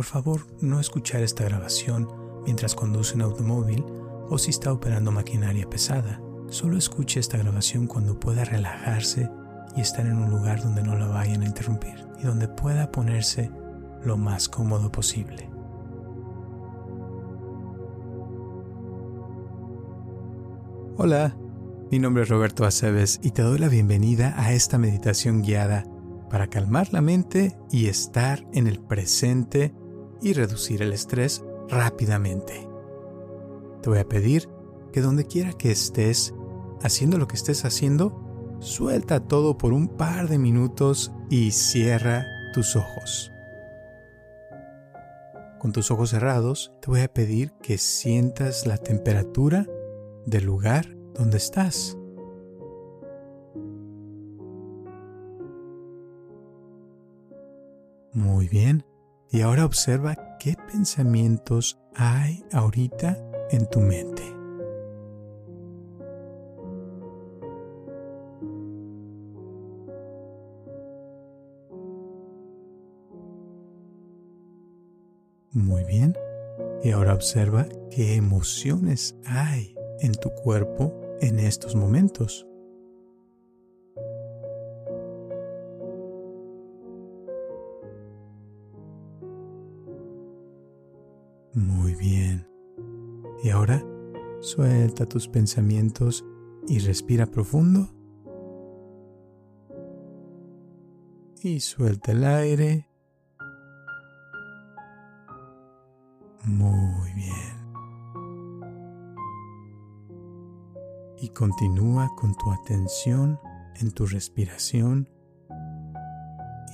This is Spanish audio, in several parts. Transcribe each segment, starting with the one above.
por favor no escuchar esta grabación mientras conduce un automóvil o si está operando maquinaria pesada. Solo escuche esta grabación cuando pueda relajarse y estar en un lugar donde no la vayan a interrumpir y donde pueda ponerse lo más cómodo posible. Hola, mi nombre es Roberto Aceves y te doy la bienvenida a esta meditación guiada para calmar la mente y estar en el presente y reducir el estrés rápidamente. Te voy a pedir que donde quiera que estés, haciendo lo que estés haciendo, suelta todo por un par de minutos y cierra tus ojos. Con tus ojos cerrados, te voy a pedir que sientas la temperatura del lugar donde estás. Muy bien. Y ahora observa qué pensamientos hay ahorita en tu mente. Muy bien. Y ahora observa qué emociones hay en tu cuerpo en estos momentos. Muy bien. Y ahora suelta tus pensamientos y respira profundo. Y suelta el aire. Muy bien. Y continúa con tu atención en tu respiración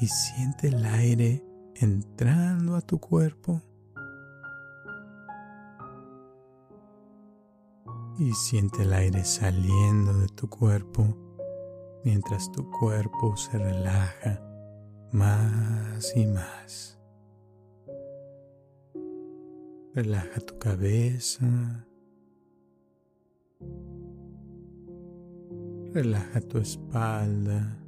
y siente el aire entrando a tu cuerpo y siente el aire saliendo de tu cuerpo mientras tu cuerpo se relaja más y más. Relaja tu cabeza. Relaja tu espalda.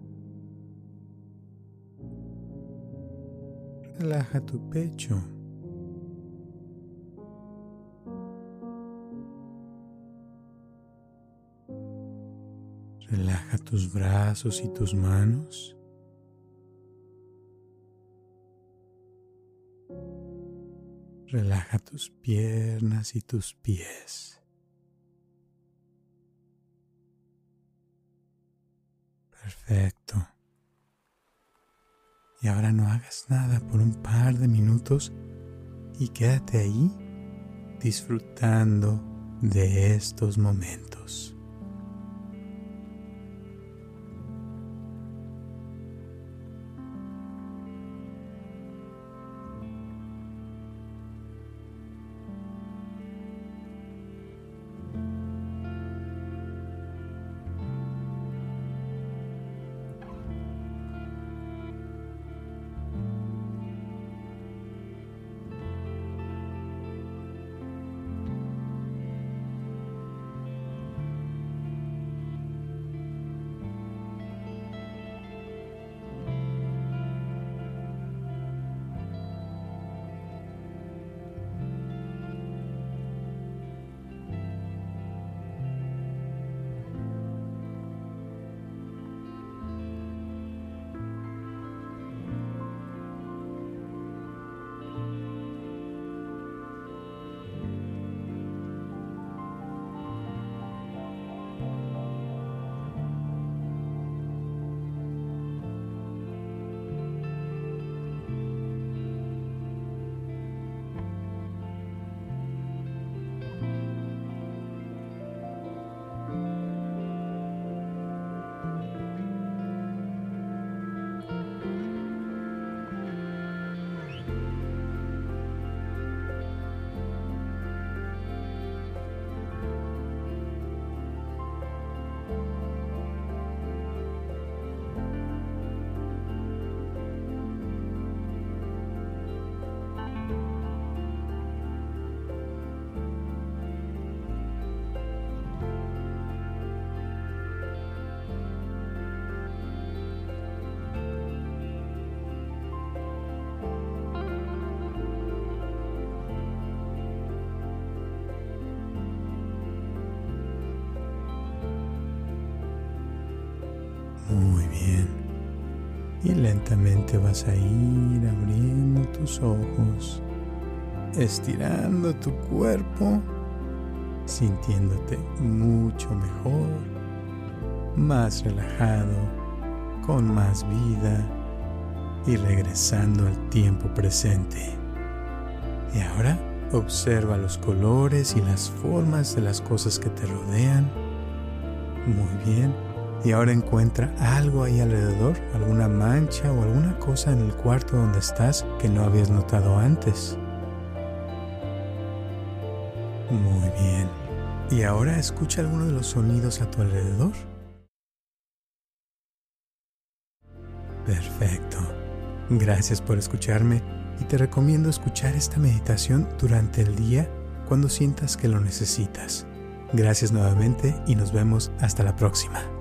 Relaja tu pecho. Relaja tus brazos y tus manos. Relaja tus piernas y tus pies. Perfecto. Y ahora no hagas nada por un par de minutos y quédate ahí disfrutando de estos momentos. Y lentamente vas a ir abriendo tus ojos, estirando tu cuerpo, sintiéndote mucho mejor, más relajado, con más vida y regresando al tiempo presente. Y ahora observa los colores y las formas de las cosas que te rodean. Muy bien. Y ahora encuentra algo ahí alrededor, alguna mancha o alguna cosa en el cuarto donde estás que no habías notado antes. Muy bien. Y ahora escucha alguno de los sonidos a tu alrededor. Perfecto. Gracias por escucharme y te recomiendo escuchar esta meditación durante el día cuando sientas que lo necesitas. Gracias nuevamente y nos vemos hasta la próxima.